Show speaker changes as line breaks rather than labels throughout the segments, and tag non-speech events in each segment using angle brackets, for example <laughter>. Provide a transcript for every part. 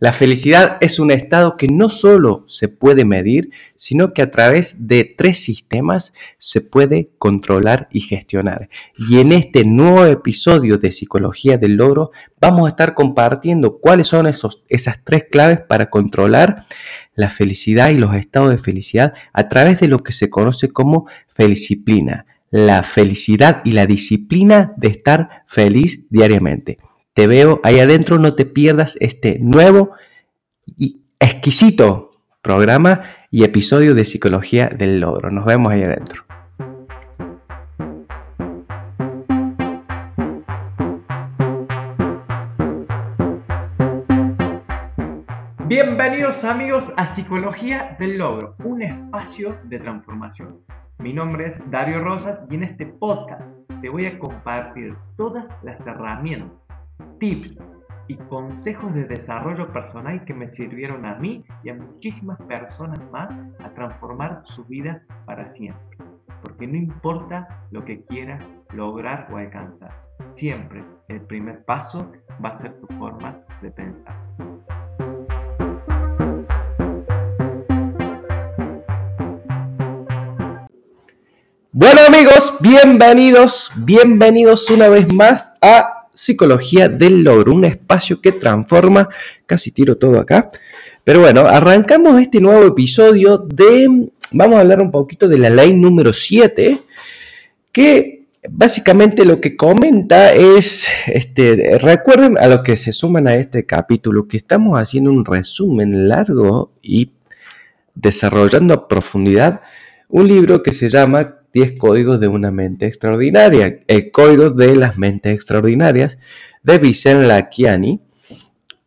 La felicidad es un estado que no solo se puede medir, sino que a través de tres sistemas se puede controlar y gestionar. Y en este nuevo episodio de Psicología del Logro vamos a estar compartiendo cuáles son esas tres claves para controlar la felicidad y los estados de felicidad a través de lo que se conoce como felicíplina, la felicidad y la disciplina de estar feliz diariamente. Te veo ahí adentro, no te pierdas este nuevo y exquisito programa y episodio de Psicología del Logro. Nos vemos ahí adentro. Bienvenidos amigos a Psicología del Logro, un espacio de transformación. Mi nombre es Dario Rosas y en este podcast te voy a compartir todas las herramientas tips y consejos de desarrollo personal que me sirvieron a mí y a muchísimas personas más a transformar su vida para siempre. Porque no importa lo que quieras lograr o alcanzar, siempre el primer paso va a ser tu forma de pensar. Bueno amigos, bienvenidos, bienvenidos una vez más a Psicología del Logro, un espacio que transforma, casi tiro todo acá, pero bueno, arrancamos este nuevo episodio de, vamos a hablar un poquito de la ley número 7, que básicamente lo que comenta es, este, recuerden a los que se suman a este capítulo que estamos haciendo un resumen largo y desarrollando a profundidad un libro que se llama 10 códigos de una mente extraordinaria, el código de las mentes extraordinarias de Vicente Lakiani.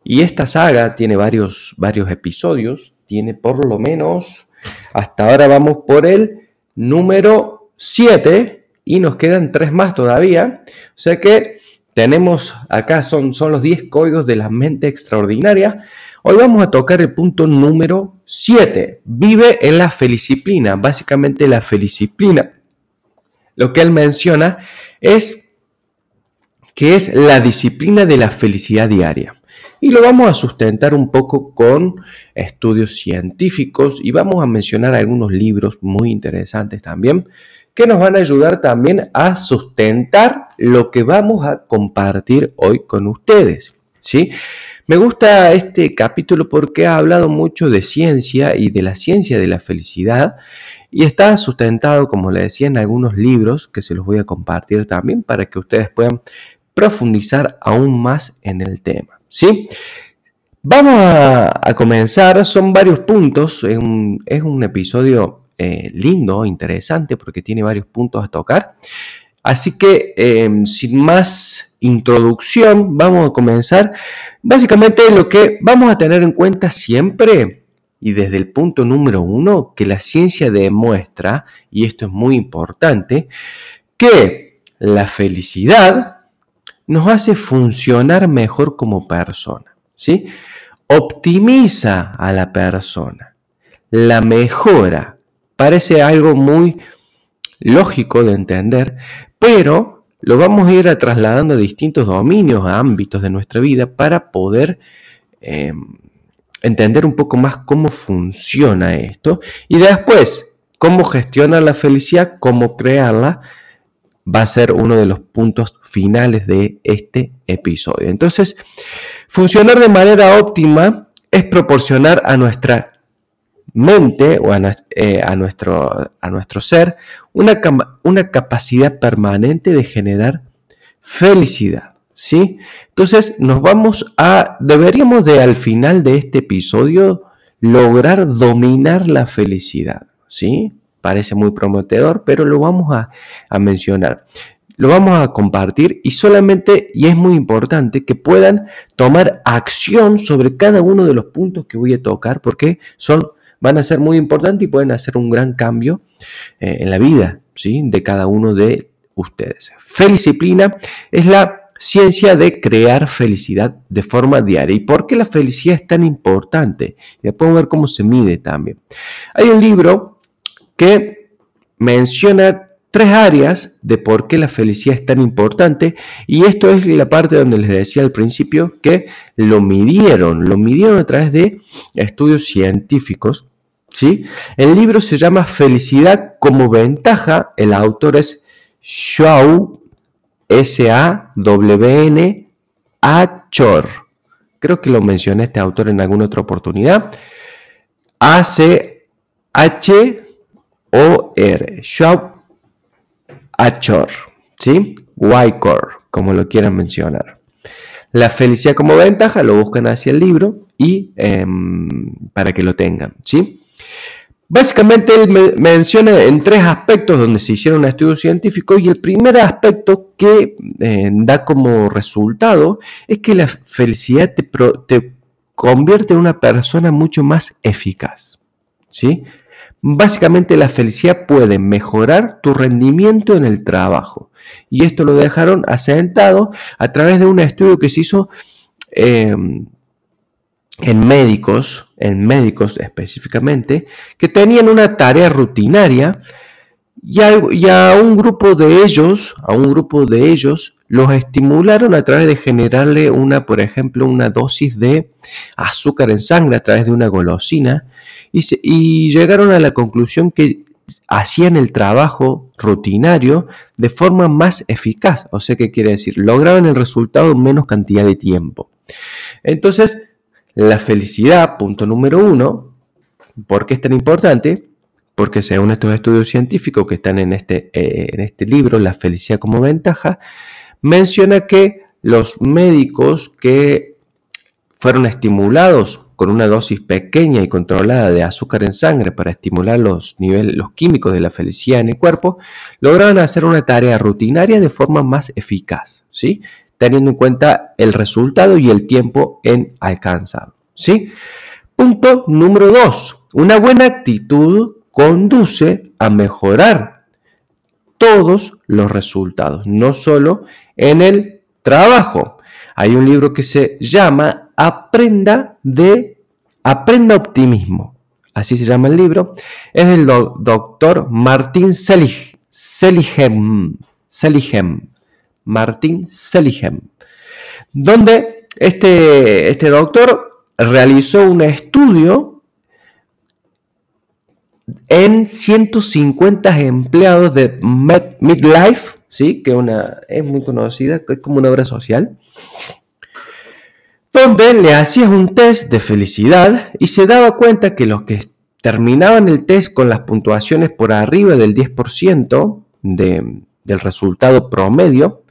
Y esta saga tiene varios, varios episodios, tiene por lo menos, hasta ahora vamos por el número 7 y nos quedan tres más todavía. O sea que tenemos acá, son, son los 10 códigos de la mente extraordinaria. Hoy vamos a tocar el punto número 7. Vive en la feliciplina. Básicamente la feliciplina. Lo que él menciona es que es la disciplina de la felicidad diaria. Y lo vamos a sustentar un poco con estudios científicos y vamos a mencionar algunos libros muy interesantes también que nos van a ayudar también a sustentar lo que vamos a compartir hoy con ustedes. ¿sí? Me gusta este capítulo porque ha hablado mucho de ciencia y de la ciencia de la felicidad y está sustentado, como le decía, en algunos libros que se los voy a compartir también para que ustedes puedan profundizar aún más en el tema. ¿sí? Vamos a, comenzar, son varios puntos, es un, episodio eh, lindo, interesante, porque tiene varios puntos a tocar. Así que, em, sin más introducción, vamos a comenzar. Básicamente lo que vamos a tener en cuenta siempre, y desde el punto número uno, que la ciencia demuestra, y esto es muy importante, que la felicidad nos hace funcionar mejor como persona, ¿sí? Optimiza a la persona, la mejora. Parece algo muy lógico de entender, pero lo vamos a ir trasladando a distintos dominios, a ámbitos de nuestra vida para poder em, entender un poco más cómo funciona esto y después cómo gestionar la felicidad, cómo crearla, va a ser uno de los puntos finales de este episodio. Entonces, funcionar de manera óptima es proporcionar a nuestra mente o a, eh, nuestro, a nuestro ser una, una, capacidad permanente de generar felicidad. ¿Sí? Entonces nos vamos a, deberíamos de al final de este episodio lograr dominar la felicidad. ¿sí? Parece muy prometedor, pero lo vamos a, a mencionar lo vamos a compartir y solamente, y es muy importante, que puedan tomar acción sobre cada uno de los puntos que voy a tocar, porque son van a ser muy importantes y pueden hacer un gran cambio eh, en la vida ¿sí? de cada uno de ustedes. Felicíplina es la ciencia de crear felicidad de forma diaria. ¿Y por qué la felicidad es tan importante? Y después ver cómo se mide también. Hay un libro que menciona tres áreas de por qué la felicidad es tan importante y esto es la parte donde les decía al principio que lo midieron, lo midieron a través de estudios científicos. ¿sí? El libro se llama Felicidad como ventaja, el autor es Shaw, S-A-W-N, Achor. Creo que lo mencioné este autor en alguna otra oportunidad. A-C-H-O-R. Shaw Achor, ¿sí? Wycor, como lo quieran mencionar. La felicidad como ventaja lo buscan hacia el libro y em, para que lo tengan, ¿sí? Básicamente él menciona en tres aspectos donde se hicieron estudios científicos y el primer aspecto que eh, da como resultado es que la felicidad te, te convierte en una persona mucho más eficaz, ¿sí? Básicamente la felicidad puede mejorar tu rendimiento en el trabajo. Y esto lo dejaron asentado a través de un estudio que se hizo em, en médicos, en médicos específicamente, que tenían una tarea rutinaria y a, un grupo de ellos, a un grupo de ellos, los estimularon a través de generarle una, por ejemplo, una dosis de azúcar en sangre a través de una golosina y, llegaron a la conclusión que hacían el trabajo rutinario de forma más eficaz. O sea, ¿qué quiere decir? Lograban el resultado en menos cantidad de tiempo. Entonces, la felicidad, punto número uno, ¿por qué es tan importante? Porque según estos estudios científicos que están en este, eh, en este libro, La felicidad como ventaja, menciona que los médicos que fueron estimulados con una dosis pequeña y controlada de azúcar en sangre para estimular los niveles, los químicos de la felicidad en el cuerpo, lograron hacer una tarea rutinaria de forma más eficaz, ¿sí? Teniendo en cuenta el resultado y el tiempo en alcanzado, ¿sí? Punto número dos. Una buena actitud conduce a mejorar todos los resultados, no solo en el trabajo. Hay un libro que se llama Aprenda de Aprenda Optimismo. Así se llama el libro. Es del doctor Martín Seligem. Seligem. Martín Seligem. Donde este, este doctor realizó un estudio en 150 empleados de Midlife, ¿sí? que una, es muy conocida, es como una obra social, donde le hacías un test de felicidad y se daba cuenta que los que terminaban el test con las puntuaciones por arriba del 10% del resultado promedio,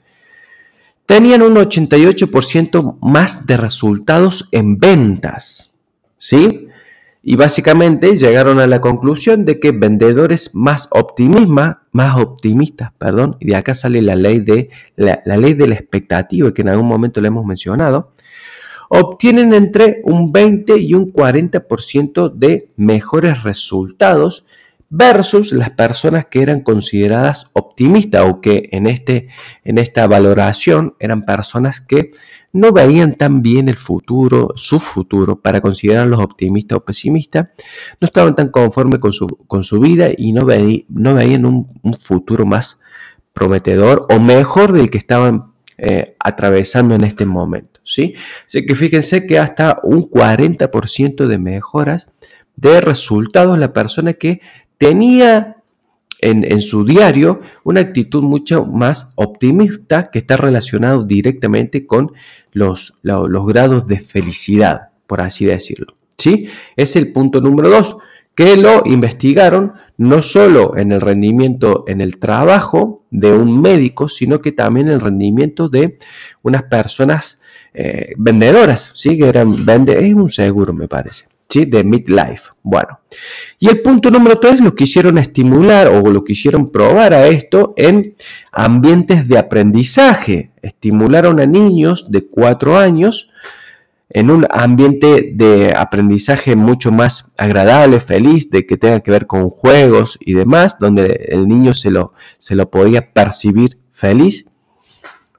tenían un 88% más de resultados en ventas. ¿Sí? Y básicamente llegaron a la conclusión de que vendedores más, más optimistas, perdón, y de acá sale la ley de la, la ley de la expectativa que en algún momento le hemos mencionado, obtienen entre un 20 y un 40% de mejores resultados versus las personas que eran consideradas optimistas o que en, este, en esta valoración eran personas que no veían tan bien el futuro, su futuro, para considerarlos optimistas o pesimistas, no estaban tan conformes con su, con su vida y no, no veían un, futuro más prometedor o mejor del que estaban eh, atravesando en este momento. ¿sí? Así que fíjense que hasta un 40% de mejoras de resultados la persona que tenía en, su diario una actitud mucho más optimista que está relacionado directamente con los, los, grados de felicidad, por así decirlo. ¿sí? Es el punto número dos, que lo investigaron no solo en el rendimiento en el trabajo de un médico, sino que también en el rendimiento de unas personas eh, vendedoras, ¿sí? que eran, vende, es un seguro me parece, de midlife. Bueno, y el punto número tres lo quisieron estimular o lo quisieron probar a esto en ambientes de aprendizaje. Estimularon a niños de cuatro años en un ambiente de aprendizaje mucho más agradable, feliz, de que tenga que ver con juegos y demás, donde el niño se lo, se lo podía percibir feliz,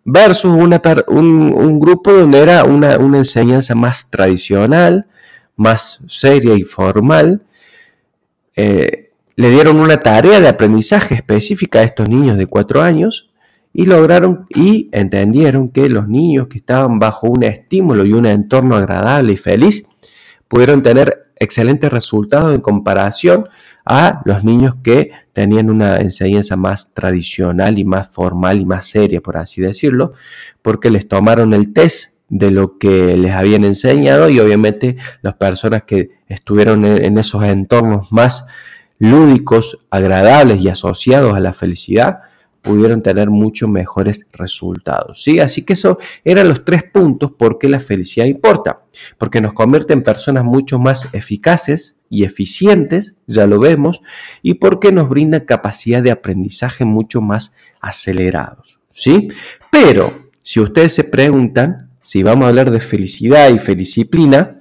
versus una, un, grupo donde era una, enseñanza más tradicional, más seria y formal, eh, le dieron una tarea de aprendizaje específica a estos niños de cuatro años y lograron y entendieron que los niños que estaban bajo un estímulo y un entorno agradable y feliz pudieron tener excelentes resultados en comparación a los niños que tenían una enseñanza más tradicional y más formal y más seria, por así decirlo, porque les tomaron el test de lo que les habían enseñado y obviamente las personas que estuvieron en esos entornos más lúdicos, agradables y asociados a la felicidad, pudieron tener mucho mejores resultados. ¿sí? Así que eso eran los tres puntos por qué la felicidad importa. Porque nos convierte en personas mucho más eficaces y eficientes, ya lo vemos, y porque nos brinda capacidad de aprendizaje mucho más acelerados. ¿sí? Pero si ustedes se preguntan, si vamos a hablar de felicidad y felicíplina,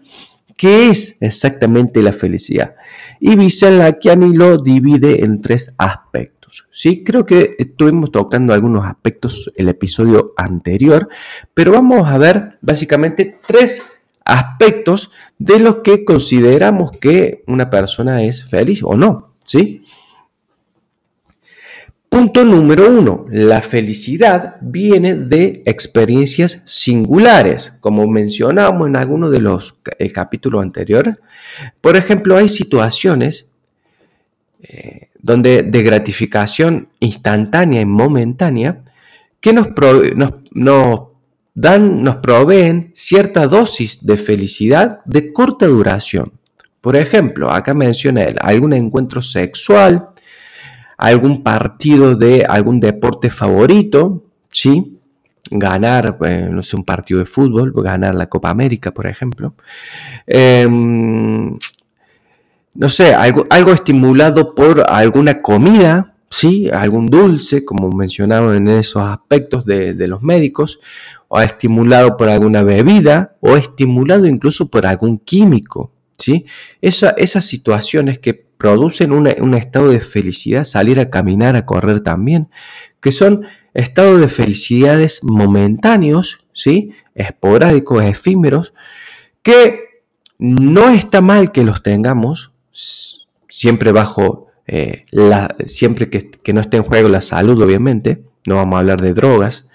¿qué es exactamente la felicidad? Y Vicente Lakiani lo divide en tres aspectos. Sí, creo que estuvimos tocando algunos aspectos el episodio anterior, pero vamos a ver básicamente tres aspectos de los que consideramos que una persona es feliz o no, ¿sí? Punto número uno, la felicidad viene de experiencias singulares, como mencionamos en alguno de los el capítulo anterior. Por ejemplo, hay situaciones eh, donde de gratificación instantánea y momentánea, que nos, dan, nos proveen cierta dosis de felicidad de corta duración. Por ejemplo, acá menciona él, algún encuentro sexual, algún partido de algún deporte favorito, ¿sí? ganar, eh, no sé, un partido de fútbol, ganar la Copa América, por ejemplo. Em, no sé, algo, algo estimulado por alguna comida, ¿sí? algún dulce, como mencionaron en esos aspectos de, los médicos, o estimulado por alguna bebida, o estimulado incluso por algún químico. ¿sí? esas situaciones que producen un estado de felicidad, salir a caminar, a correr también, que son estados de felicidades momentáneos, ¿sí? esporádicos, efímeros, que no está mal que los tengamos, siempre bajo eh, la, siempre que, no esté en juego la salud, obviamente, no vamos a hablar de drogas,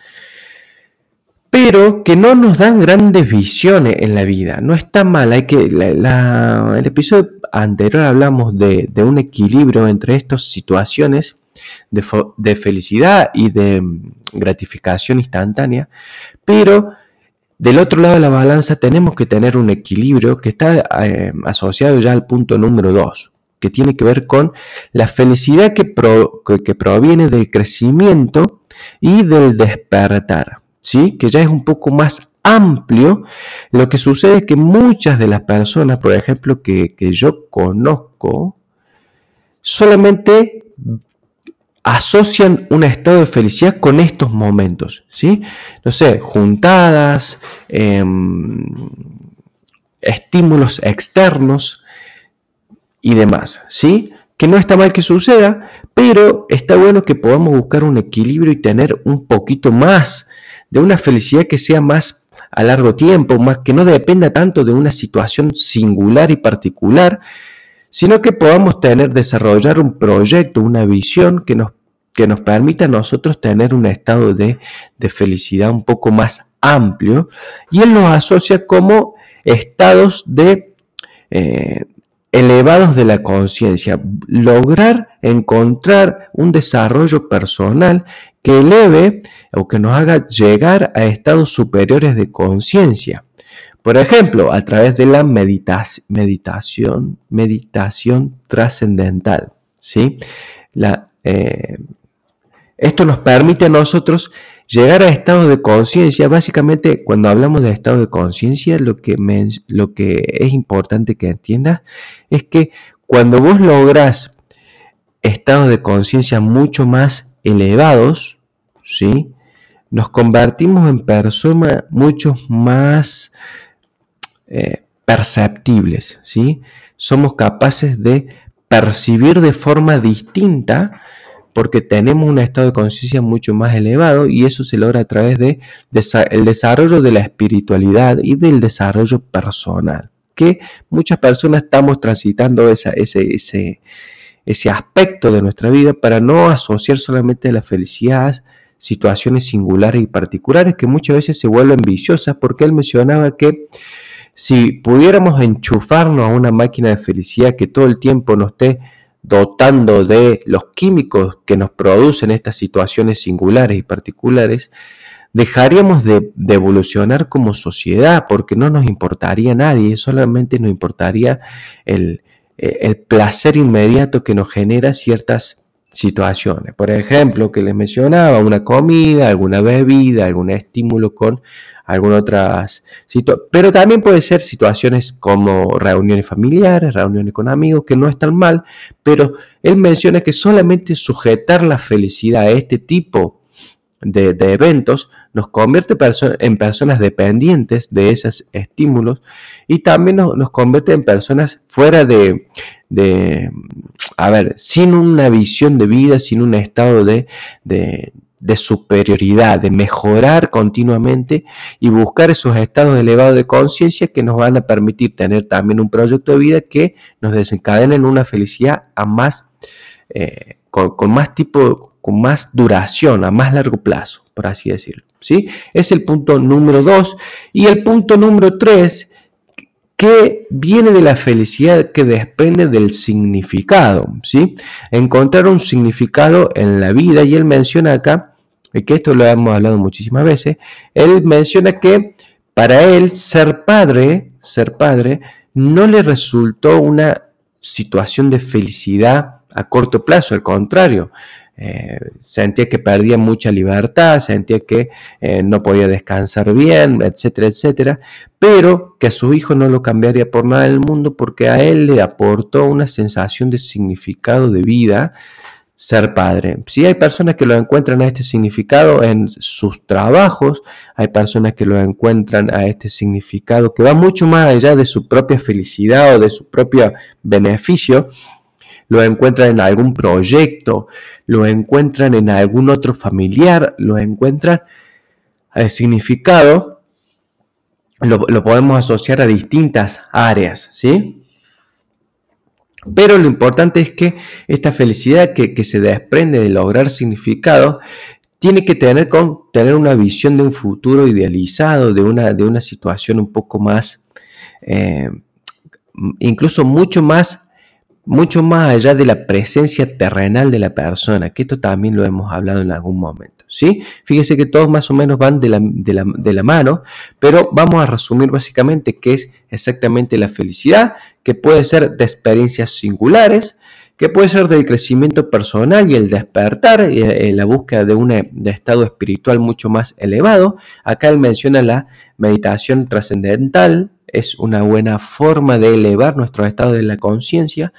pero que no nos dan grandes visiones en la vida. No está mal, hay que, el episodio anterior hablamos de, un equilibrio entre estas situaciones de, felicidad y de mm, gratificación instantánea, pero del otro lado de la balanza tenemos que tener un equilibrio que está eh, asociado ya al punto número 2, que tiene que ver con la felicidad que, que, proviene del crecimiento y del despertar, ¿sí? que ya es un poco más amplio. Lo que sucede es que muchas de las personas, por ejemplo, que, que yo conozco, solamente asocian un estado de felicidad con estos momentos, ¿sí? No sé, juntadas, em, estímulos externos y demás, ¿sí? Que no está mal que suceda, pero está bueno que podamos buscar un equilibrio y tener un poquito más de una felicidad que sea más a largo tiempo, más que no dependa tanto de una situación singular y particular, sino que podamos tener, desarrollar un proyecto, una visión que nos que nos permita a nosotros tener un estado de, felicidad un poco más amplio. Y él nos asocia como estados de eh, elevados de la conciencia, lograr encontrar un desarrollo personal que eleve o que nos haga llegar a estados superiores de conciencia. Por ejemplo, a través de la meditación, meditación trascendental. ¿sí? Eh, esto nos permite a nosotros llegar a estados de conciencia. Básicamente, cuando hablamos de estado de conciencia, lo, que lo que es importante que entiendas es que cuando vos lográs estados de conciencia mucho más elevados, ¿sí? nos convertimos en personas mucho más eh, perceptibles. ¿sí? Somos capaces de percibir de forma distinta porque tenemos un estado de conciencia mucho más elevado y eso se logra a través de, el desarrollo de la espiritualidad y del desarrollo personal, que muchas personas estamos transitando esa, ese, ese aspecto de nuestra vida para no asociar solamente la felicidad a situaciones singulares y particulares que muchas veces se vuelven viciosas porque él mencionaba que si pudiéramos enchufarnos a una máquina de felicidad que todo el tiempo nos esté dotando de los químicos que nos producen estas situaciones singulares y particulares, dejaríamos de, evolucionar como sociedad porque no nos importaría nadie, solamente nos importaría el, el placer inmediato que nos genera ciertas situaciones. Por ejemplo, que les mencionaba, una comida, alguna bebida, algún estímulo con algunas otras situaciones. Pero también puede ser situaciones como reuniones familiares, reuniones con amigos, que no están mal, pero él menciona que solamente sujetar la felicidad a este tipo de, eventos nos convierte en personas dependientes de esos estímulos y también nos, convierte en personas fuera de, a ver, sin una visión de vida, sin un estado de, de, superioridad, de mejorar continuamente y buscar esos estados elevados de conciencia que nos van a permitir tener también un proyecto de vida que nos desencadene en una felicidad a más, eh, con, más tipo, con más duración, a más largo plazo, por así decirlo. ¿sí? Es el punto número dos. Y el punto número tres que viene de la felicidad que desprende del significado, ¿sí? Encontrar un significado en la vida y él menciona acá, que esto lo hemos hablado muchísimas veces, él menciona que para él ser padre, ser padre, no le resultó una situación de felicidad a corto plazo, al contrario, eh, sentía que perdía mucha libertad, sentía que eh, no podía descansar bien, etcétera, etcétera, pero que a su hijo no lo cambiaría por nada del mundo porque a él le aportó una sensación de significado de vida ser padre. Si hay personas que lo encuentran a este significado en sus trabajos, hay personas que lo encuentran a este significado que va mucho más allá de su propia felicidad o de su propio beneficio, lo encuentran en algún proyecto, lo encuentran en algún otro familiar, lo encuentran el significado, lo, podemos asociar a distintas áreas, ¿sí? Pero lo importante es que esta felicidad que, se desprende de lograr significado tiene que tener con tener una visión de un futuro idealizado, de una, de una situación un poco más, eh, incluso mucho más mucho más allá de la presencia terrenal de la persona, que esto también lo hemos hablado en algún momento. ¿sí? Fíjese que todos más o menos van de la, de la, mano, pero vamos a resumir básicamente qué es exactamente la felicidad, que puede ser de experiencias singulares, que puede ser del crecimiento personal y el despertar, y eh, la búsqueda de un de estado espiritual mucho más elevado. Acá él menciona la meditación trascendental, es una buena forma de elevar nuestro estado de la conciencia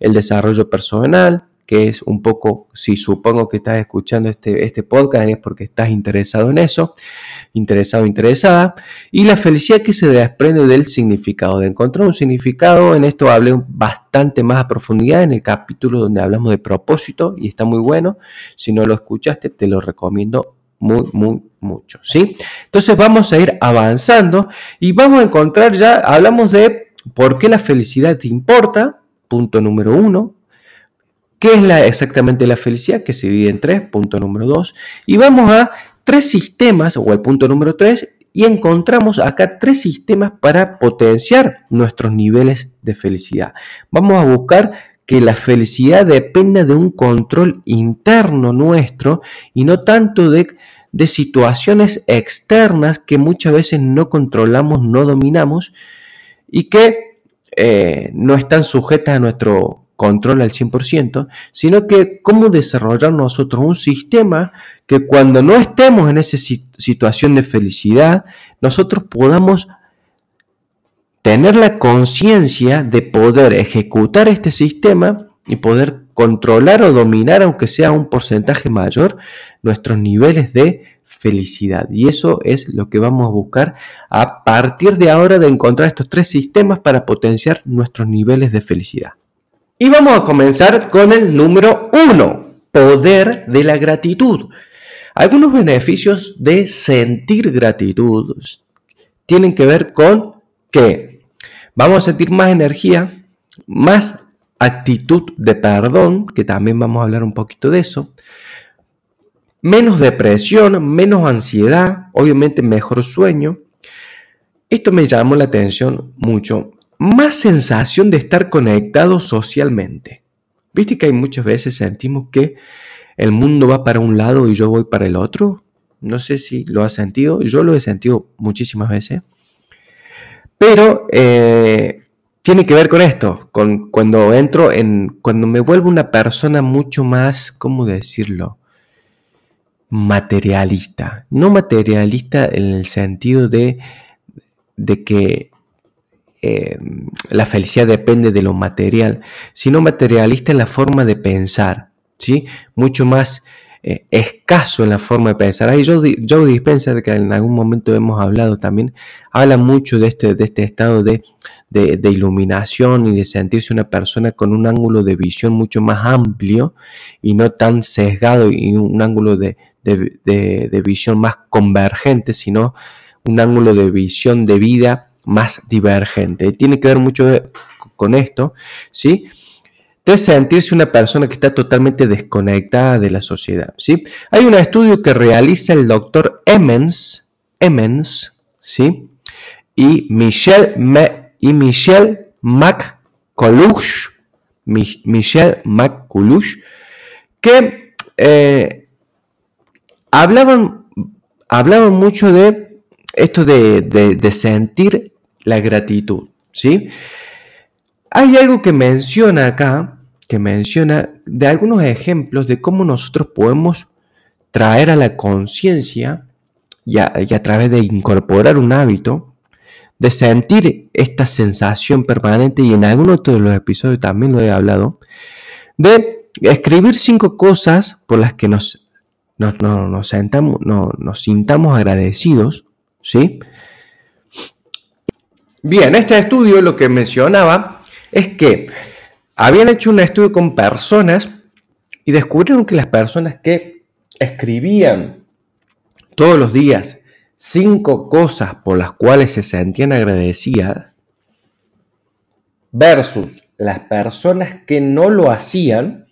el desarrollo personal, que es un poco, si supongo que estás escuchando este, este podcast es porque estás interesado en eso, interesado, interesada, y la felicidad que se desprende del significado, de encontrar un significado, en esto hablé bastante más a profundidad en el capítulo donde hablamos de propósito y está muy bueno, si no lo escuchaste te lo recomiendo muy, muy, mucho, ¿sí? Entonces vamos a ir avanzando y vamos a encontrar ya, hablamos de por qué la felicidad te importa, punto número uno. ¿Qué es la, exactamente la felicidad? Que se divide en tres, punto número dos. Y vamos a tres sistemas, o el punto número tres, y encontramos acá tres sistemas para potenciar nuestros niveles de felicidad. Vamos a buscar que la felicidad dependa de un control interno nuestro y no tanto de, de situaciones externas que muchas veces no controlamos, no dominamos y que eh, no están sujetas a nuestro control al 100%, sino que cómo desarrollar nosotros un sistema que cuando no estemos en esa situación de felicidad, nosotros podamos tener la conciencia de poder ejecutar este sistema y poder controlar o dominar, aunque sea un porcentaje mayor, nuestros niveles de felicidad. Y eso es lo que vamos a buscar a partir de ahora de encontrar estos tres sistemas para potenciar nuestros niveles de felicidad. Y vamos a comenzar con el número uno, poder de la gratitud. Algunos beneficios de sentir gratitud tienen que ver con que vamos a sentir más energía, más actitud de perdón, que también vamos a hablar un poquito de eso, menos depresión, menos ansiedad, obviamente mejor sueño. Esto me llamó la atención mucho. Más sensación de estar conectado socialmente. Viste que hay muchas veces sentimos que el mundo va para un lado y yo voy para el otro. No sé si lo has sentido, yo lo he sentido muchísimas veces. Pero eh, tiene que ver con esto, con cuando entro en, cuando me vuelvo una persona mucho más, ¿cómo decirlo? Materialista. No materialista en el sentido de, de que eh, la felicidad depende de lo material, sino materialista en la forma de pensar, ¿sí? Mucho más eh, escaso en la forma de pensar. Ahí Joe, Joe Dispenser, que en algún momento hemos hablado también, habla mucho de este, de este estado de, iluminación y de sentirse una persona con un ángulo de visión mucho más amplio y no tan sesgado y un ángulo de, de visión más convergente, sino un ángulo de visión de vida más divergente. Tiene que ver mucho con esto, ¿sí? de sentirse una persona que está totalmente desconectada de la sociedad. ¿sí? Hay un estudio que realiza el doctor Emmons, Emmons ¿sí? y Michelle, y Michelle McCullough, Michelle McCullough, que eh, hablaban, hablaban mucho de esto de, de sentir la gratitud. ¿sí? Hay algo que menciona acá, que menciona de algunos ejemplos de cómo nosotros podemos traer a la conciencia y, a través de incorporar un hábito, de sentir esta sensación permanente, y en algunos de los episodios también lo he hablado, de escribir cinco cosas por las que nos, nos, sentamos, nos sintamos agradecidos, ¿sí? Bien, este estudio lo que mencionaba es que habían hecho un estudio con personas y descubrieron que las personas que escribían todos los días cinco cosas por las cuales se sentían agradecidas versus las personas que no lo hacían,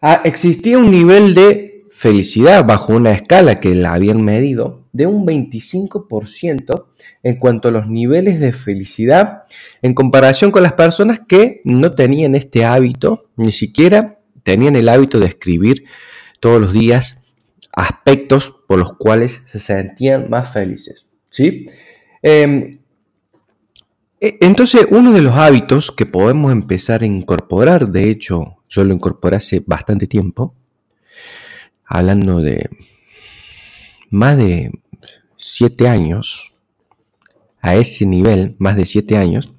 ah, existía un nivel de felicidad bajo una escala que la habían medido de un 25% en cuanto a los niveles de felicidad en comparación con las personas que no tenían este hábito, ni siquiera tenían el hábito de escribir todos los días aspectos por los cuales se sentían más felices. ¿sí? Em, e, entonces, uno de los hábitos que podemos empezar a incorporar, de hecho, yo lo incorporé hace bastante tiempo, hablando de más de siete años, a ese nivel, más de siete años,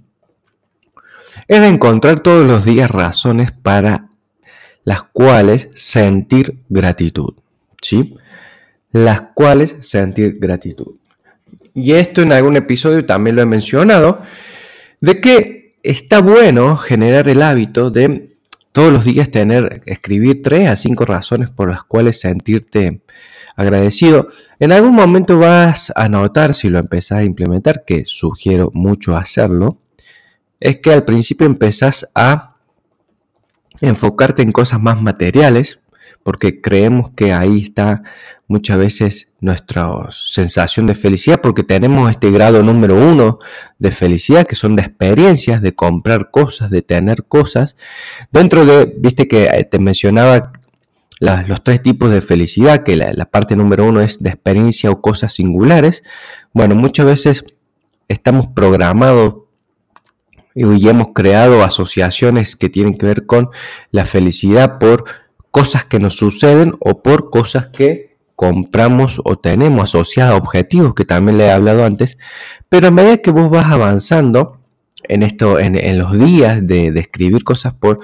es encontrar todos los días razones para las cuales sentir gratitud, ¿sí? Las cuales sentir gratitud. Y esto en algún episodio también lo he mencionado, de que está bueno generar el hábito de todos los días tener, escribir tres a cinco razones por las cuales sentirte agradecido. En algún momento vas a notar, si lo empezás a implementar, que sugiero mucho hacerlo, es que al principio empezás a enfocarte en cosas más materiales, porque creemos que ahí está muchas veces nuestra sensación de felicidad, porque tenemos este grado número uno de felicidad, que son de experiencias, de comprar cosas, de tener cosas. Dentro de, viste que eh, te mencionaba los tres tipos de felicidad, que la, parte número uno es de experiencia o cosas singulares. Bueno, muchas veces estamos programados y hemos creado asociaciones que tienen que ver con la felicidad por cosas que nos suceden o por cosas que compramos o tenemos asociadas a objetivos que también le he hablado antes. Pero a medida que vos vas avanzando en esto, en, los días de, de escribir cosas por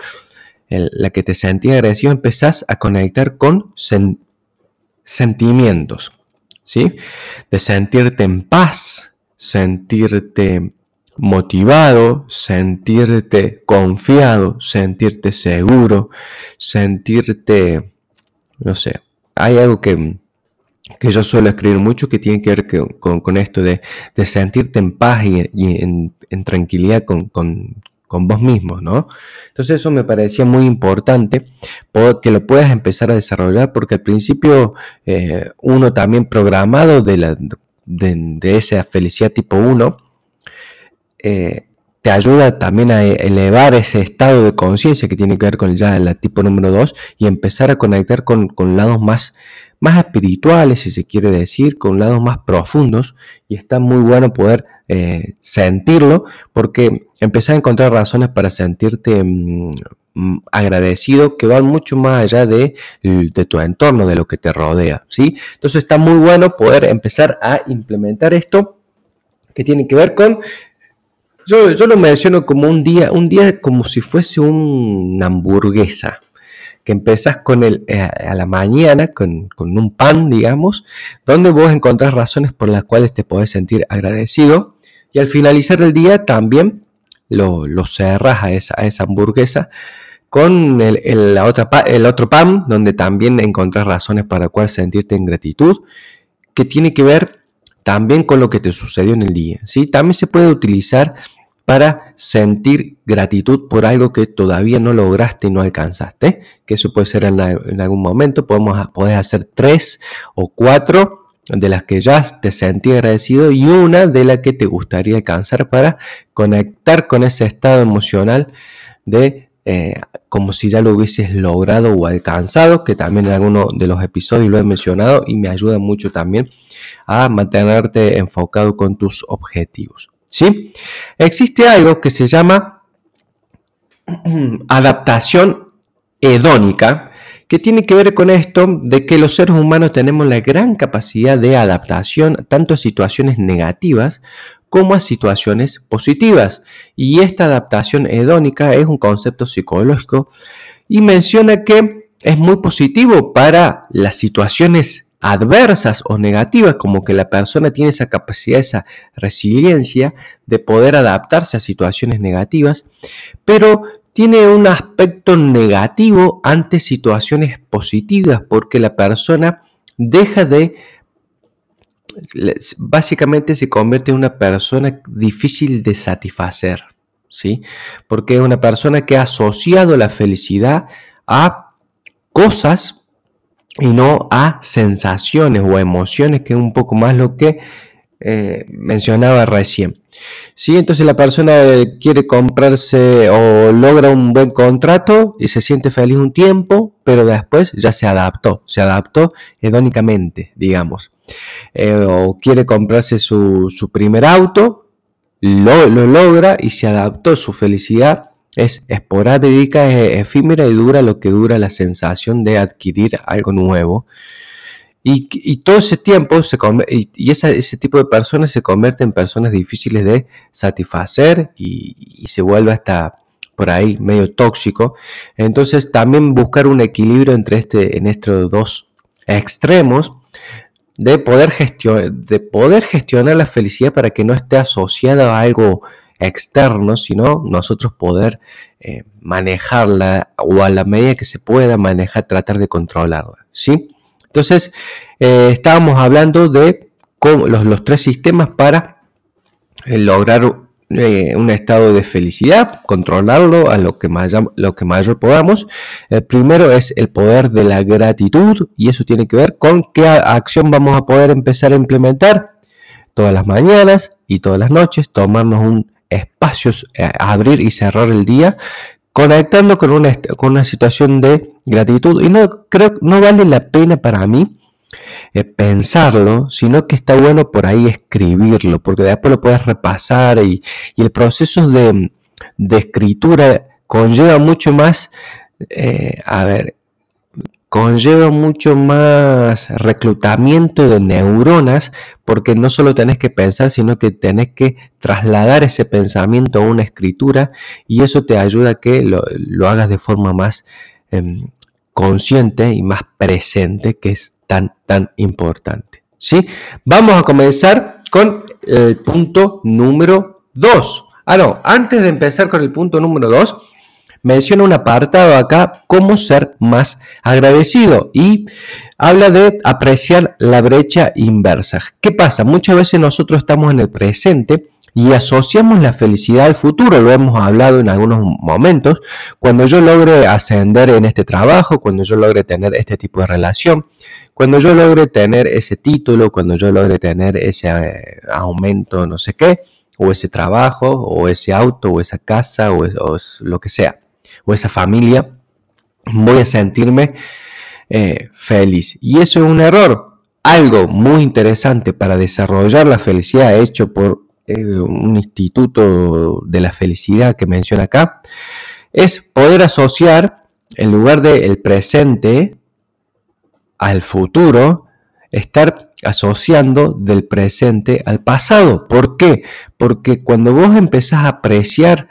la que te sentía agradecido, empezás a conectar con sentimientos, ¿sí? De sentirte en paz, sentirte motivado, sentirte confiado, sentirte seguro, sentirte, no sé, hay algo que, que yo suelo escribir mucho que tiene que ver con, con, esto de, de, sentirte en paz y, en, tranquilidad con, con, con vos mismo, ¿no? Entonces eso me parecía muy importante que lo puedas empezar a desarrollar porque al principio eh, uno también programado de, la, de, esa felicidad tipo 1 eh, te ayuda también a elevar ese estado de conciencia que tiene que ver con ya la tipo número 2 y empezar a conectar con, con lados más más espirituales, si se quiere decir, con lados más profundos, y está muy bueno poder eh, sentirlo, porque empezar a encontrar razones para sentirte mm, mm, agradecido que van mucho más allá de, de, tu entorno, de lo que te rodea, ¿sí? Entonces está muy bueno poder empezar a implementar esto que tiene que ver con yo, yo, lo menciono como un día, un día como si fuese una hamburguesa, que empezás con el, eh, a la mañana con, un pan, digamos, donde vos encontrás razones por las cuales te podés sentir agradecido y al finalizar el día también lo, lo cerras a esa, esa hamburguesa con el, otra, el otro pan, donde también encontrás razones para cual sentirte en gratitud, que tiene que ver también con lo que te sucedió en el día. ¿sí? También se puede utilizar para sentir gratitud por algo que todavía no lograste y no alcanzaste, que eso puede ser en, algún momento, podemos, podés hacer tres o cuatro de las que ya te sentí agradecido y una de la que te gustaría alcanzar para conectar con ese estado emocional de eh, como si ya lo hubieses logrado o alcanzado, que también en alguno de los episodios lo he mencionado y me ayuda mucho también a mantenerte enfocado con tus objetivos. ¿Sí? Existe algo que se llama <clears throat> adaptación hedónica, que tiene que ver con esto de que los seres humanos tenemos la gran capacidad de adaptación tanto a situaciones negativas como a situaciones positivas. Y esta adaptación hedónica es un concepto psicológico y menciona que es muy positivo para las situaciones adversas o negativas, como que la persona tiene esa capacidad, esa resiliencia de poder adaptarse a situaciones negativas, pero tiene un aspecto negativo ante situaciones positivas, porque la persona deja de, básicamente se convierte en una persona difícil de satisfacer, ¿sí? Porque es una persona que ha asociado la felicidad a cosas y no a sensaciones o emociones, que es un poco más lo que eh, mencionaba recién. ¿Sí? Entonces la persona quiere comprarse o logra un buen contrato y se siente feliz un tiempo, pero después ya se adaptó, se adaptó hedónicamente, digamos. Eh, o quiere comprarse su, su primer auto, lo, lo logra y se adaptó su felicidad es esporádica, es efímera y dura lo que dura la sensación de adquirir algo nuevo. Y, todo ese tiempo se y, y ese tipo de personas se convierten en personas difíciles de satisfacer y, se vuelve hasta por ahí medio tóxico. Entonces también buscar un equilibrio entre este, en estos dos extremos de poder, de poder gestionar la felicidad para que no esté asociada a algo externos, sino nosotros poder eh, manejarla o a la medida que se pueda manejar, tratar de controlarla. ¿sí? Entonces, eh, estábamos hablando de los, tres sistemas para eh, lograr un estado de felicidad, controlarlo a lo que, lo que mayor podamos. El primero es el poder de la gratitud y eso tiene que ver con qué acción vamos a poder empezar a implementar todas las mañanas y todas las noches, tomarnos un espacios a eh, abrir y cerrar el día, conectando con una, con una situación de gratitud. Y no creo no vale la pena para mí eh, pensarlo, sino que está bueno por ahí escribirlo, porque después lo puedes repasar y, el proceso de, de, escritura conlleva mucho más, eh, a ver, conlleva mucho más reclutamiento de neuronas porque no solo tenés que pensar, sino que tenés que trasladar ese pensamiento a una escritura y eso te ayuda a que lo, hagas de forma más em, consciente y más presente, que es tan, tan importante. ¿sí? Vamos a comenzar con el punto número 2. Ah, no, antes de empezar con el punto número 2, menciona un apartado acá, cómo ser más agradecido y habla de apreciar la brecha inversa. ¿Qué pasa? Muchas veces nosotros estamos en el presente y asociamos la felicidad al futuro, lo hemos hablado en algunos momentos, cuando yo logre ascender en este trabajo, cuando yo logre tener este tipo de relación, cuando yo logre tener ese título, cuando yo logre tener ese eh, aumento, no sé qué, o ese trabajo, o ese auto, o esa casa, o, lo que sea, o esa familia, voy a sentirme eh, feliz. Y eso es un error. Algo muy interesante para desarrollar la felicidad hecho por eh, un instituto de la felicidad que menciona acá, es poder asociar en lugar del presente al futuro, estar asociando del presente al pasado. ¿Por qué? Porque cuando vos empezás a apreciar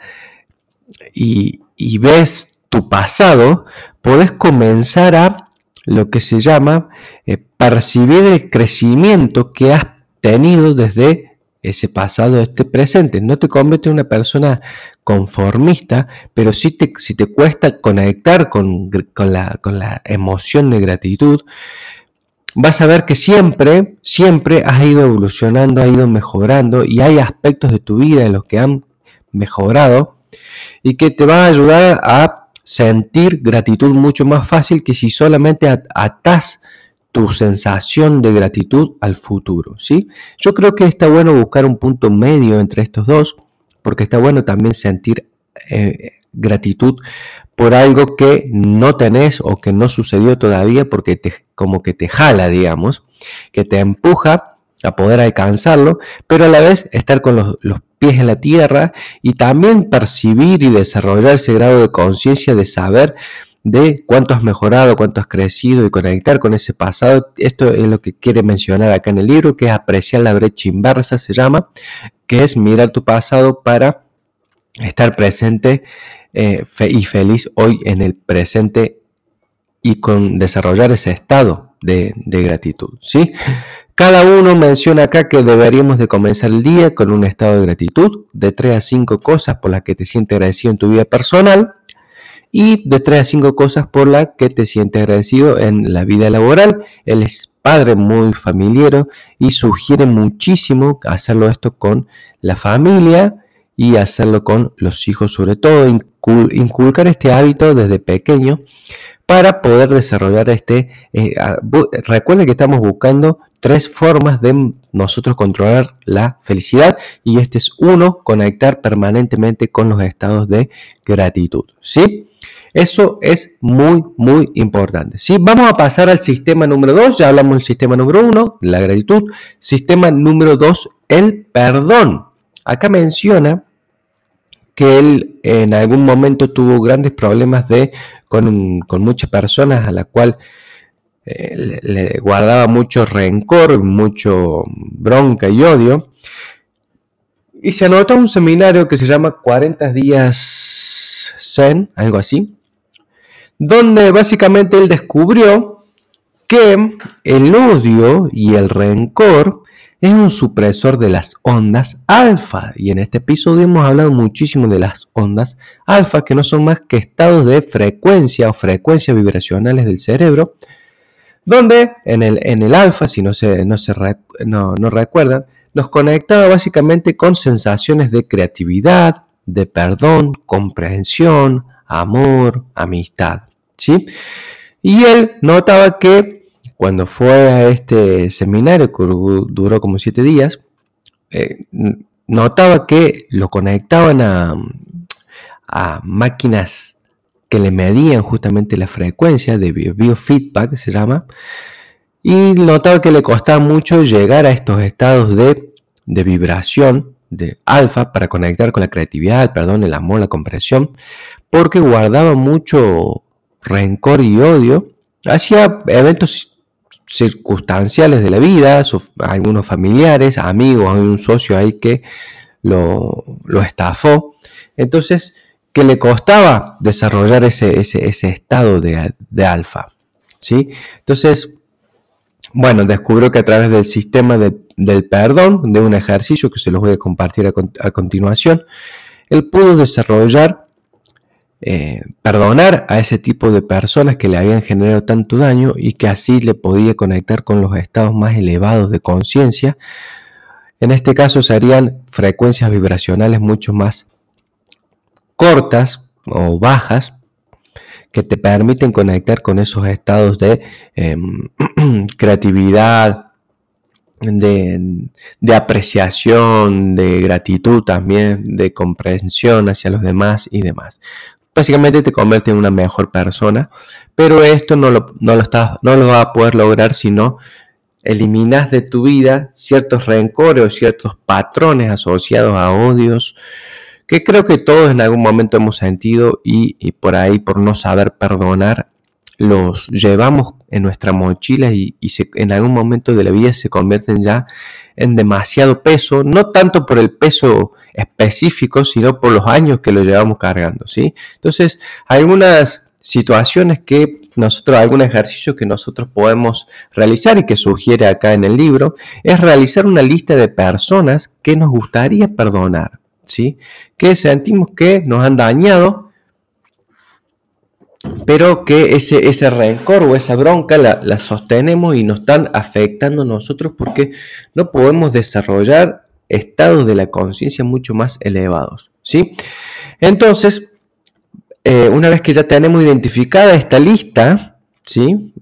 y, ves tu pasado, podés comenzar a lo que se llama eh, percibir el crecimiento que has tenido desde ese pasado este presente. No te convierte en una persona conformista, pero si te, si te cuesta conectar con, la, con la emoción de gratitud, vas a ver que siempre, siempre has ido evolucionando, has ido mejorando y hay aspectos de tu vida en los que han mejorado y que te van a ayudar a sentir gratitud mucho más fácil que si solamente atas tu sensación de gratitud al futuro, ¿sí? Yo creo que está bueno buscar un punto medio entre estos dos, porque está bueno también sentir eh, gratitud por algo que no tenés o que no sucedió todavía porque te, como que te jala, digamos, que te empuja a poder alcanzarlo, pero a la vez estar con los, los pies en la tierra y también percibir y desarrollar ese grado de conciencia de saber de cuánto has mejorado, cuánto has crecido y conectar con ese pasado. Esto es lo que quiere mencionar acá en el libro, que es apreciar la brecha inversa, se llama, que es mirar tu pasado para estar presente eh, y feliz hoy en el presente y con desarrollar ese estado de, gratitud. ¿sí? Cada uno menciona acá que deberíamos de comenzar el día con un estado de gratitud, de 3 a 5 cosas por las que te sientes agradecido en tu vida personal y de 3 a 5 cosas por las que te sientes agradecido en la vida laboral. Él es padre muy familiar y sugiere muchísimo hacerlo esto con la familia y hacerlo con los hijos, sobre todo inculcar este hábito desde pequeño para poder desarrollar este... Eh, recuerden que estamos buscando tres formas de nosotros controlar la felicidad y este es uno, conectar permanentemente con los estados de gratitud. ¿Sí? Eso es muy, muy importante. ¿sí? Vamos a pasar al sistema número 2. Ya hablamos del sistema número 1, la gratitud. Sistema número 2, el perdón. Acá menciona que él en algún momento tuvo grandes problemas de, con, muchas personas a la cual eh, le, guardaba mucho rencor, mucho bronca y odio. Y se anotó un seminario que se llama 40 días Zen, algo así, donde básicamente él descubrió que el odio y el rencor es un supresor de las ondas alfa. Y en este episodio hemos hablado muchísimo de las ondas alfa, que no son más que estados de frecuencia o frecuencias vibracionales del cerebro, donde en el, en el alfa, si no, se, no, se no, no recuerdan, nos conectaba básicamente con sensaciones de creatividad, de perdón, comprensión, amor, amistad. ¿sí? Y él notaba que cuando fue a este seminario que duró como siete días, eh, notaba que lo conectaban a, máquinas que le medían justamente la frecuencia de biofeedback, se llama, y notaba que le costaba mucho llegar a estos estados de, vibración de alfa para conectar con la creatividad, el perdón, el amor, la comprensión, porque guardaba mucho rencor y odio hacia eventos circunstanciales de la vida, algunos familiares, amigos, hay un socio ahí que lo, estafó. Entonces, que le costaba desarrollar ese, ese, estado de, alfa. ¿sí? Entonces, bueno, descubrió que a través del sistema del perdón, de un ejercicio que se los voy a compartir a continuación, él pudo desarrollar eh, perdonar a ese tipo de personas que le habían generado tanto daño y que así le podía conectar con los estados más elevados de conciencia En este caso serían frecuencias vibracionales mucho más cortas o bajas que te permiten conectar con esos estados de em, <clears throat> creatividad, de, apreciación, de gratitud también, de comprensión hacia los demás y demás. Básicamente te convierte en una mejor persona, pero esto no lo, no lo, no lo vas a poder lograr si no eliminas de tu vida ciertos rencores o ciertos patrones asociados a odios, que creo que todos en algún momento hemos sentido y, por ahí por no saber perdonar los llevamos en nuestra mochila y, en algún momento de la vida se convierten ya en demasiado peso, no tanto por el peso específico, sino por los años que lo llevamos cargando, ¿sí? Entonces, algunas situaciones que nosotros, algún ejercicio que nosotros podemos realizar y que sugiere acá en el libro, es realizar una lista de personas que nos gustaría perdonar. ¿sí? que sentimos que nos han dañado, pero que ese, ese rencor o esa bronca la, sostenemos y nos están afectando nosotros porque no podemos desarrollar estados de la conciencia mucho más elevados. ¿sí? Entonces, eh, una vez que ya tenemos identificada esta lista, ¿sí?